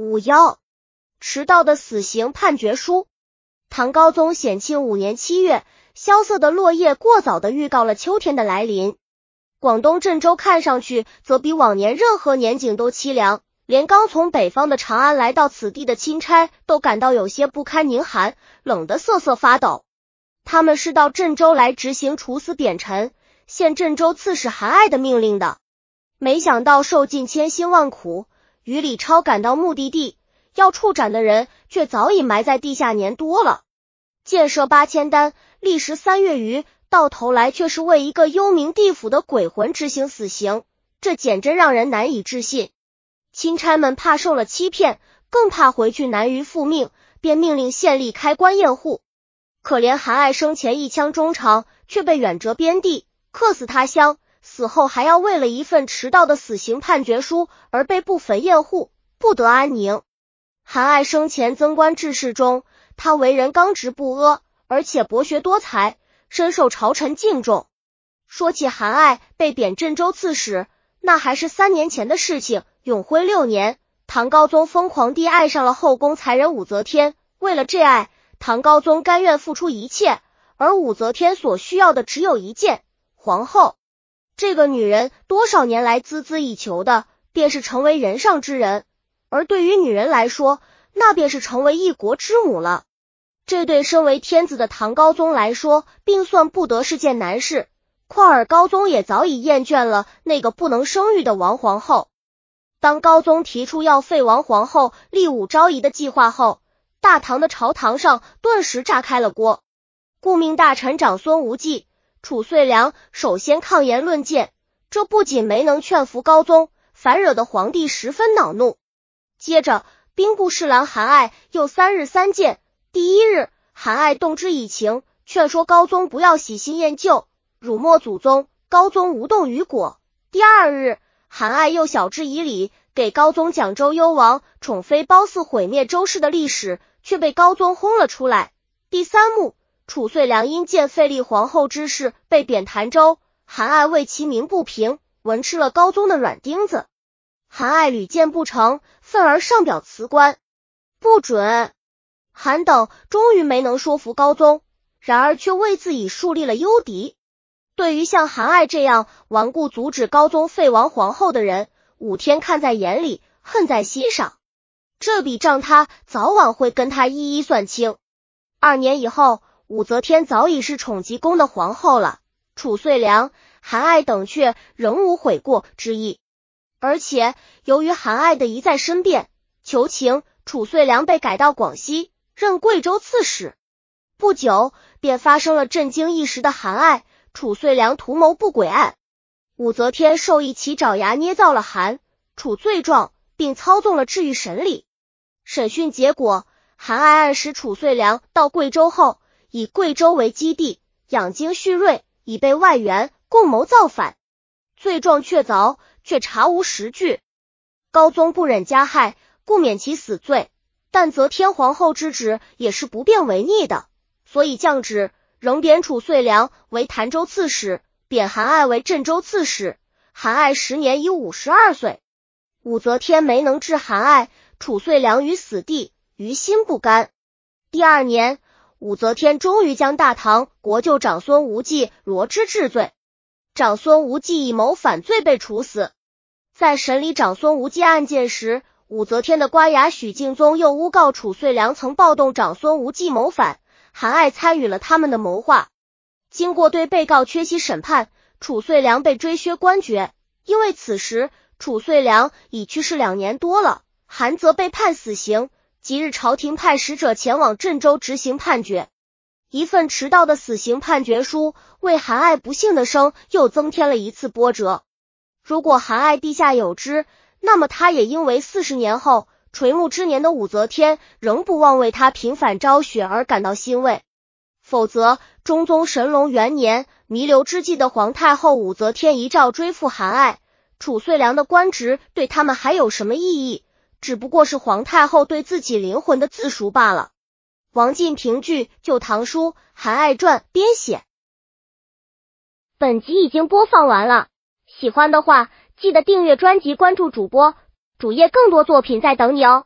五幺，迟到的死刑判决书。唐高宗显庆五年七月，萧瑟的落叶过早的预告了秋天的来临。广东郑州看上去则比往年任何年景都凄凉，连刚从北方的长安来到此地的钦差都感到有些不堪宁寒，冷得瑟瑟发抖。他们是到郑州来执行处死扁臣、现郑州刺史韩爱的命令的，没想到受尽千辛万苦，与李超赶到目的地。要处斩的人却早已埋在地下年多了，建设八千担，历时三月余，到头来却是为一个幽冥地府的鬼魂执行死刑，这简直让人难以置信。钦差们怕受了欺骗，更怕回去难于复命，便命令县吏开棺验户。可怜韩爱生前一腔衷肠，却被远谪边地，客死他乡，死后还要为了一份迟到的死刑判决书而被部坟厌恶，不得安宁。韩爱生前增官致仕中，他为人刚直不阿，而且博学多才，深受朝臣敬重。说起韩爱被贬镇州刺史，那还是三年前的事情。永徽六年，唐高宗疯狂地爱上了后宫才人武则天，为了这爱，唐高宗甘愿付出一切。而武则天所需要的只有一件皇后。这个女人多少年来孜孜以求的，便是成为人上之人。而对于女人来说，那便是成为一国之母了。这对身为天子的唐高宗来说，并算不得是件难事。况尔高宗也早已厌倦了那个不能生育的王皇后。当高宗提出要废王皇后、立武昭仪的计划后，大唐的朝堂上顿时炸开了锅。顾命大臣长孙无忌、褚遂良首先抗言论谏，这不仅没能劝服高宗，反惹得皇帝十分恼怒。接着，兵部侍郎韩爱又三日三谏。第一日，韩爱动之以情，劝说高宗不要喜新厌旧，辱没祖宗。高宗无动于果。第二日，韩爱又晓之以理，给高宗讲周幽王宠妃褒姒毁灭周氏的历史，却被高宗轰了出来。第三幕，褚遂良因见废立皇后之事被贬潭州，韩爱为其鸣不平，闻吃了高宗的软钉子。韩爱屡谏不成，愤而上表辞官，不准。韩等终于没能说服高宗，然而却为自己树立了幽敌。对于像韩爱这样顽固阻止高宗废王皇后的人，武天看在眼里，恨在心上。这笔账他早晚会跟他一一算清。二年以后，武则天早已是宠极宫的皇后了，褚遂良、韩爱等却仍无悔过之意。而且，由于韩爱的一再申辩求情，褚遂良被改到广西任贵州刺史。不久，便发生了震惊一时的韩爱、褚遂良图谋不轨案。武则天授意其爪牙捏造了韩、褚罪状，并操纵了治狱审理。审讯结果，韩爱暗示褚遂良到贵州后，以贵州为基地养精蓄锐，以备外援，共谋造反。罪状确凿。却查无实据，高宗不忍加害，故免其死罪。但则天皇后之旨也是不便违逆的，所以降旨仍贬褚遂良为潭州刺史，贬韩爱为镇州刺史。韩爱时年已五十二岁。武则天没能置韩爱、褚遂良于死地，于心不甘。第二年，武则天终于将大唐国舅长孙无忌罗织治罪，长孙无忌以谋反罪被处死。在审理长孙无忌案件时，武则天的官衙许敬宗又诬告褚遂良曾暴动长孙无忌谋反，韩爱参与了他们的谋划。经过对被告缺席审判，褚遂良被追削官爵。因为此时褚遂良已去世两年多了，韩则被判死刑。即日，朝廷派使者前往郑州执行判决。一份迟到的死刑判决书，为韩爱不幸的生又增添了一次波折。如果韩爱陛下有知，那么他也应为四十年后垂暮之年的武则天仍不忘为他平反昭雪而感到欣慰。否则，中宗神龙元年弥留之际的皇太后武则天遗诏追复韩爱、褚遂良的官职，对他们还有什么意义？只不过是皇太后对自己灵魂的自赎罢了。王进平剧《旧唐书·韩爱传》编写。本集已经播放完了。喜欢的话，记得订阅专辑，关注主播主页，更多作品在等你哦。